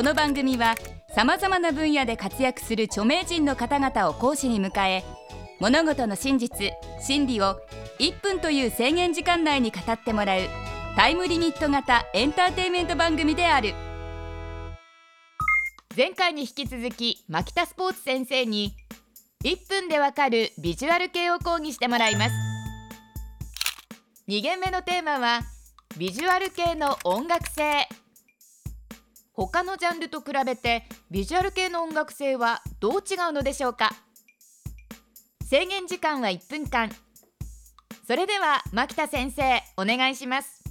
この番組はさまざまな分野で活躍する著名人の方々を講師に迎え物事の真実真理を1分という制限時間内に語ってもらうタイムリミット型エンターテインメント番組である。前回に引き続き牧田スポーツ先生に1分でわかるビジュアル系を講義してもらいます。2限目のテーマはビジュアル系の音楽性。他のジャンルと比べてビジュアル系の音楽性はどう違うのでしょうか？制限時間は1分間。それでは牧田先生お願いします。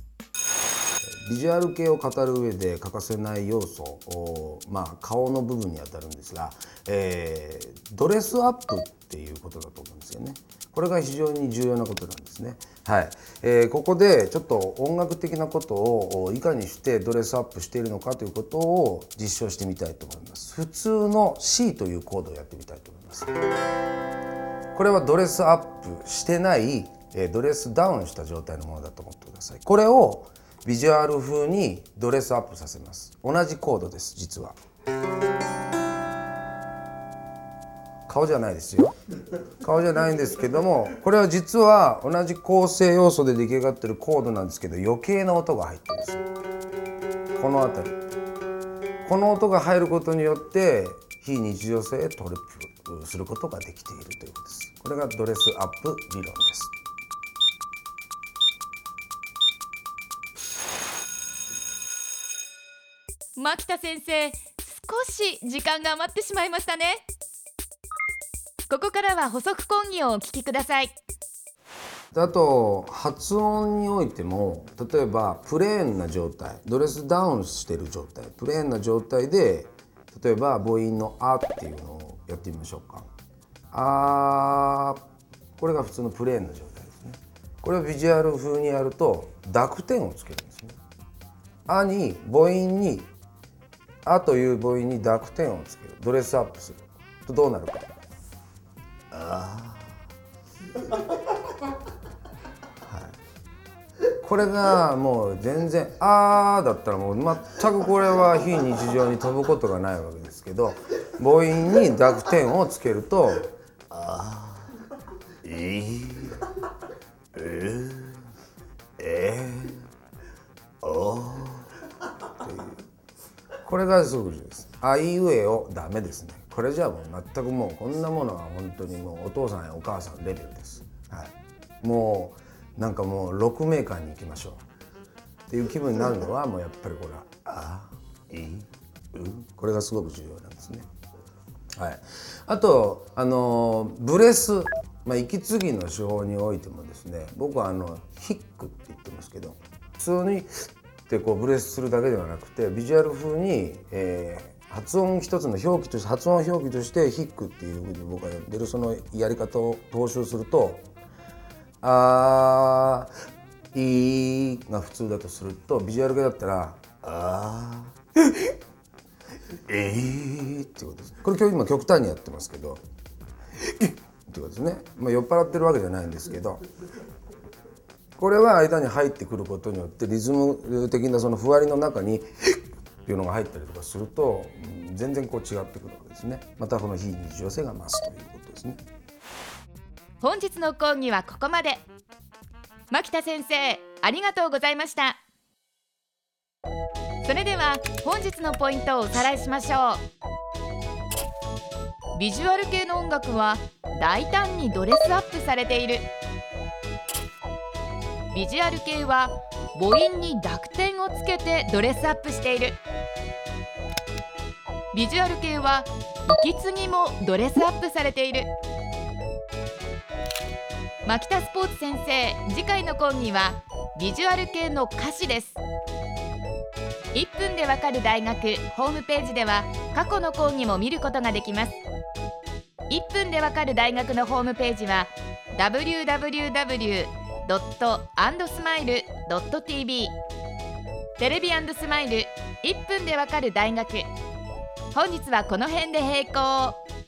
ビジュアル系を語る上で欠かせない要素まあ、顔の部分にあたるんですが、えー、ドレスアップっていうことだと思うんですよね。これが非常に重要なことなんですね。はい、えー、ここでちょっと音楽的なことをいかにしてドレスアップしているのかということを実証してみたいと思います。普通の C というコードをやってみたいと思います。これはドレスアップしてないドレスダウンした状態のものだと思ってください。これをビジュアル風にドレスアップさせます同じコードです実は顔じゃないですよ。顔じゃないんですけどもこれは実は同じ構成要素で出来上がってるコードなんですけど余計な音が入ってるんですこの辺り。この音が入ることによって非日常性へトリップすることができているということです。これがドレスアップ理論です。牧田先生少し時間が余ってしまいましたね。ここからは補足講義をお聞きください。あと発音においても例えばプレーンな状態ドレスダウンしてる状態プレーンな状態で例えば母音の「あ」っていうのをやってみましょうか「あ」これが普通のプレーンな状態ですね。これをビジュアル風にやると濁点をつけるんですね「あ」に母音にあという母音に濁点をつける。ドレスアップするとどうなるか。あはい、これがもう全然「あー」だったらもう全くこれは非日常に飛ぶことがないわけですけど母音に濁点をつけると「あー」「いい」「え」「え」「お」これがすごく重要です。あいうえをダメですね。これじゃあもう全くもうこんなものは本当にもうお父さんやお母さんレベルです。はい。もうなんかもう6メーカーに行きましょうっていう気分になるのはもうやっぱりこれはあいうこれがすごく重要なんですね。はい。あとあのブレスまあ、息継ぎの手法においてもですね僕はあのヒックって言ってますけど普通にでこうブレスするだけではなくてビジュアル風に、えー、発音一つの表記として発音表記としてヒックっていうふうに僕が呼んでるそのやり方を踏襲すると「あーいー」が普通だとするとビジュアル系だったら「あーえー」ってことです。これ今日今極端にやってますけど「ってことですね、まあ、酔っ払ってるわけじゃないんですけどこれは間に入ってくることによってリズム的なそのふわりの中にっていうのが入ったりとかすると全然こう違ってくるわけですね。またこの非日常性が増すということですね。本日の講義はここまで。牧田先生ありがとうございました。それでは本日のポイントをおさらいしましょう。ビジュアル系の音楽は大胆にドレスアップされている。ビジュアル系は母音に濁点をつけてドレスアップしている。ビジュアル系は息継ぎもドレスアップされている。牧田スポーツ先生次回の講義はビジュアル系の歌詞です。1分でわかる大学ホームページでは過去の講義も見ることができます。1分でわかる大学のホームページは www ドットアンドスマイルドット TV テレビスマイル1分でわかる大学。本日はこの辺で閉校。